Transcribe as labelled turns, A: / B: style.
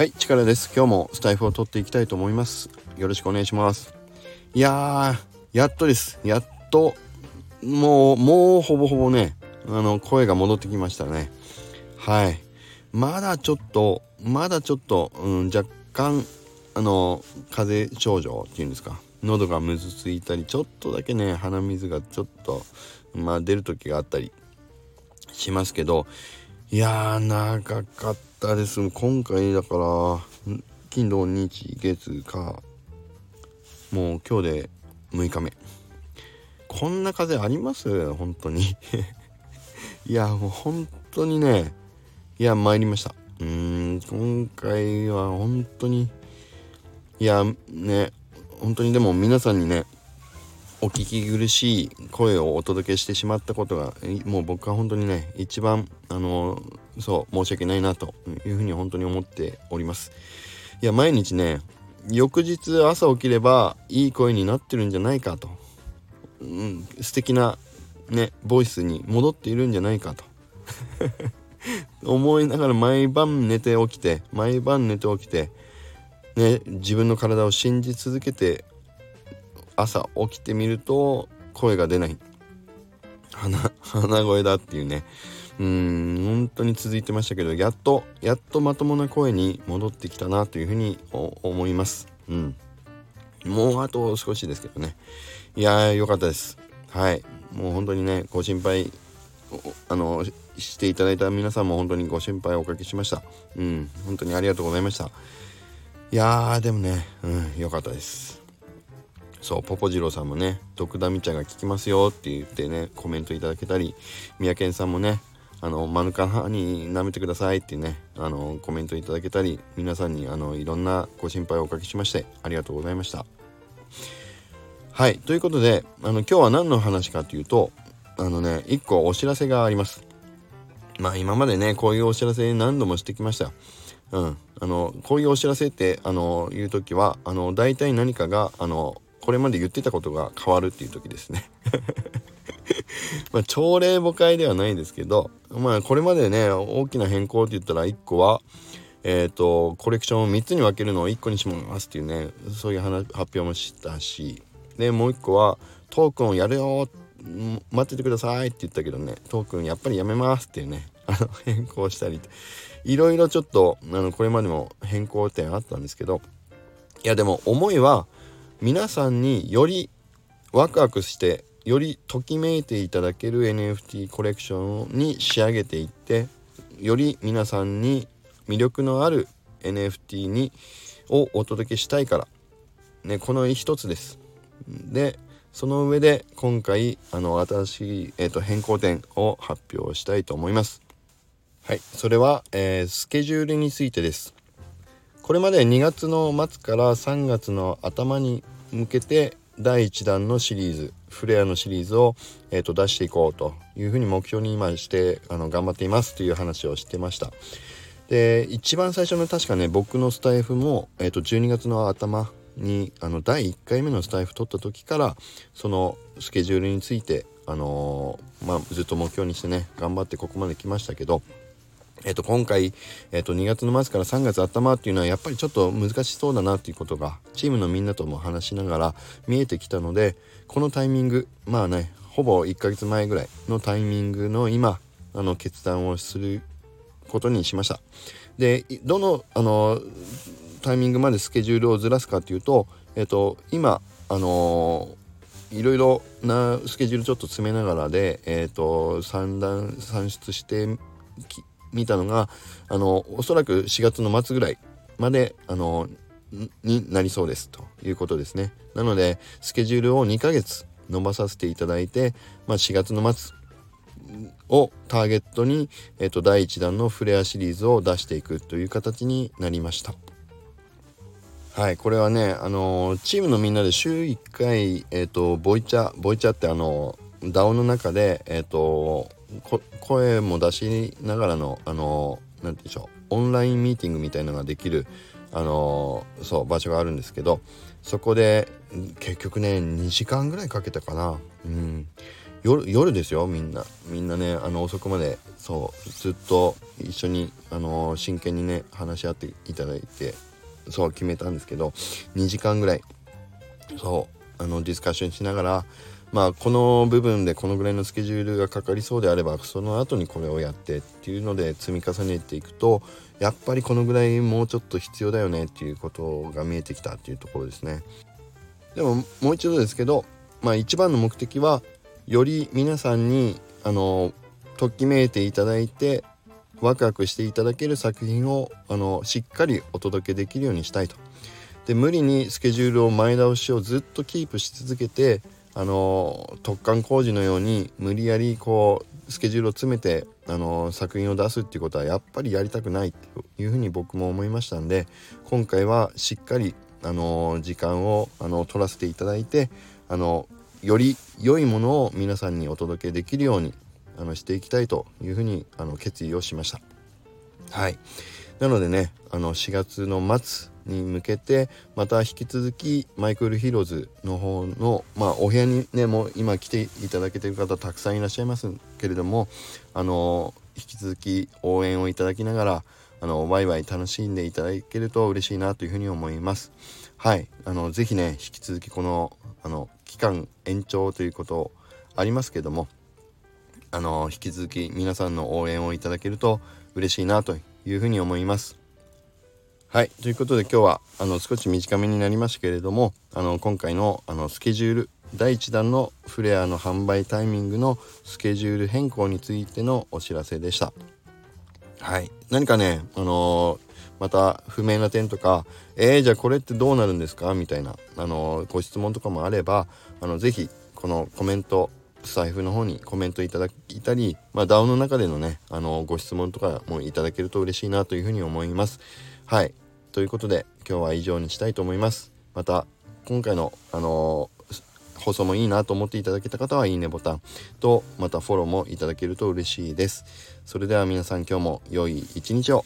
A: はい力です。今日もスタイフを取っていきたいと思います。よろしくお願いします。いやーやっとです。やっともうもうほぼほぼねあの声が戻ってきましたね。はい。まだちょっとまだちょっと、うん、若干あの風邪症状っていうんですか。喉がむずついたりちょっとだけね鼻水がちょっとまあ出る時があったりしますけどいやー長かったです。今回だから金土日月か。もう今日で6日目。こんな風あります？本当に。いやもう本当にね。いや参りました。うーん今回は本当に。いやね本当にでも皆さんにねお聞き苦しい声をお届けしてしまったことがもう僕は本当にね一番あのそう申し訳ないなというふうに本当に思っております。いや毎日ね翌日朝起きればいい声になってるんじゃないかと、うん、素敵なねボイスに戻っているんじゃないかと。思いながら毎晩寝て起きて毎晩寝て起きてね自分の体を信じ続けて朝起きてみると声が出ない。鼻鼻声だっていうね。うん本当に続いてましたけどやっとやっとまともな声に戻ってきたなというふうに思います。うん。もうあと少しですけどね。いやーよかったです。はい。もう本当にねご心配あのしていただいた皆さんも本当にご心配おかけしました。うん。本当にありがとうございました。いやーでもねうん良かったです。そうポポジローさんもね「毒ダミ茶が効きますよ」って言ってねコメントいただけたり三宅さんもねあのマヌカハに舐めてくださいってねあのコメントいただけたり皆さんにあのいろんなご心配をおかけしましてありがとうございました。はいということであの今日は何の話かというとあのね1個お知らせがあります。まあ今までねこういうお知らせ何度もしてきました。うん、あのこういうお知らせってあの言う時はあの大体何かがあのこれまで言ってたことが変わるっていう時ですね。まあ朝礼誤解ではないですけどまあこれまでね大きな変更って言ったら1個はえっ、ー、とコレクションを3つに分けるのを1個にしますっていうねそういう発表もしたしでもう1個はトークンをやるよ待っててくださいって言ったけどねトークンやっぱりやめますっていうね あの変更したりいろいろちょっとあのこれまでも変更点あったんですけどいやでも思いは皆さんによりワクワクしてよりときめいていただける NFT コレクションに仕上げていってより皆さんに魅力のある NFT にをお届けしたいから、ね、この一つです。でその上で今回あの新しい、えーと、変更点を発表したいと思います。はい、それは、えー、スケジュールについてです。これまで2月の末から3月の頭に向けて第1弾のシリーズフレアのシリーズを、えーと、出していこうというふうに目標に今してあの頑張っていますという話をしてました。で一番最初の確かね僕のスタイフも、えーと、12月の頭にあの第1回目のスタイフ取った時からそのスケジュールについて、あのー、まあ、ずっと目標にしてね頑張ってここまで来ましたけどえっと、今回、えっと、2月の末から3月頭っていうのはやっぱりちょっと難しそうだなっていうことがチームのみんなとも話しながら見えてきたのでこのタイミングまあねほぼ1ヶ月前ぐらいのタイミングの今あの決断をすることにしました。でどのあのタイミングまでスケジュールをずらすかっていうと、えっと、今あのいろいろなスケジュールちょっと詰めながらで、えーと、算段算出して見たのがあのおそらく4月の末ぐらいまであのになりそうですということですね。なのでスケジュールを2ヶ月伸ばさせていただいて、まあ、4月の末をターゲットに、えーと、第1弾のフレアシリーズを出していくという形になりました。はいこれはねあのチームのみんなで週1回えっ、ー、とボイチャボイチャってあの DAO の中でえっ、ー、と声も出しながらのあの何て言うんでしょうオンラインミーティングみたいなのができるあのそう場所があるんですけどそこで結局ね2時間ぐらいかけたかな。うん。夜夜ですよみんな。みんなねあの遅くまでそうずっと一緒にあの真剣にね話し合っていただいてそう決めたんですけど2時間ぐらい。そうあのディスカッションしながらまあこの部分でこのぐらいのスケジュールがかかりそうであればその後にこれをやってっていうので積み重ねていくとやっぱりこのぐらいもうちょっと必要だよねっていうことが見えてきたっていうところですね。でももう一度ですけど、まあ、一番の目的はより皆さんにあのときめいていただいてワクワクしていただける作品をあのしっかりお届けできるようにしたいと。で無理にスケジュールを前倒しをずっとキープし続けてあの突貫工事のように無理やりこうスケジュールを詰めてあの作品を出すっていうことはやっぱりやりたくないというふうに僕も思いましたんで今回はしっかりあの時間をあの取らせていただいてあのより良いものを皆さんにお届けできるようにあのしていきたいというふうにあの決意をしました。はいなのでねあの4月の末に向けてまた引き続きマイクルヒーローズの方のまあお部屋にねもう今来ていただけてる方たくさんいらっしゃいますけれどもあの引き続き応援をいただきながらあのワイワイ楽しんでいただけると嬉しいなというふうに思います。はい。あのぜひね引き続きこのあの期間延長ということありますけどもあの引き続き皆さんの応援をいただけると嬉しいなというふうに思います。はい。ということで今日はあの少し短めになりましたけれどもあの今回のあのスケジュール第1弾のフレアの販売タイミングのスケジュール変更についてのお知らせでした。はい。何かねあのー、また不明な点とかえー、じゃあこれってどうなるんですか？みたいなあのー、ご質問とかもあればあのぜひこのコメント財布の方にコメントいただいたり、まあ、DAO の中でのねあのご質問とかもいただけると嬉しいなというふうに思います。はい。ということで今日は以上にしたいと思います。また今回のあの放送もいいなと思っていただけた方はいいねボタンとまたフォローもいただけると嬉しいです。それでは皆さん今日も良い一日を。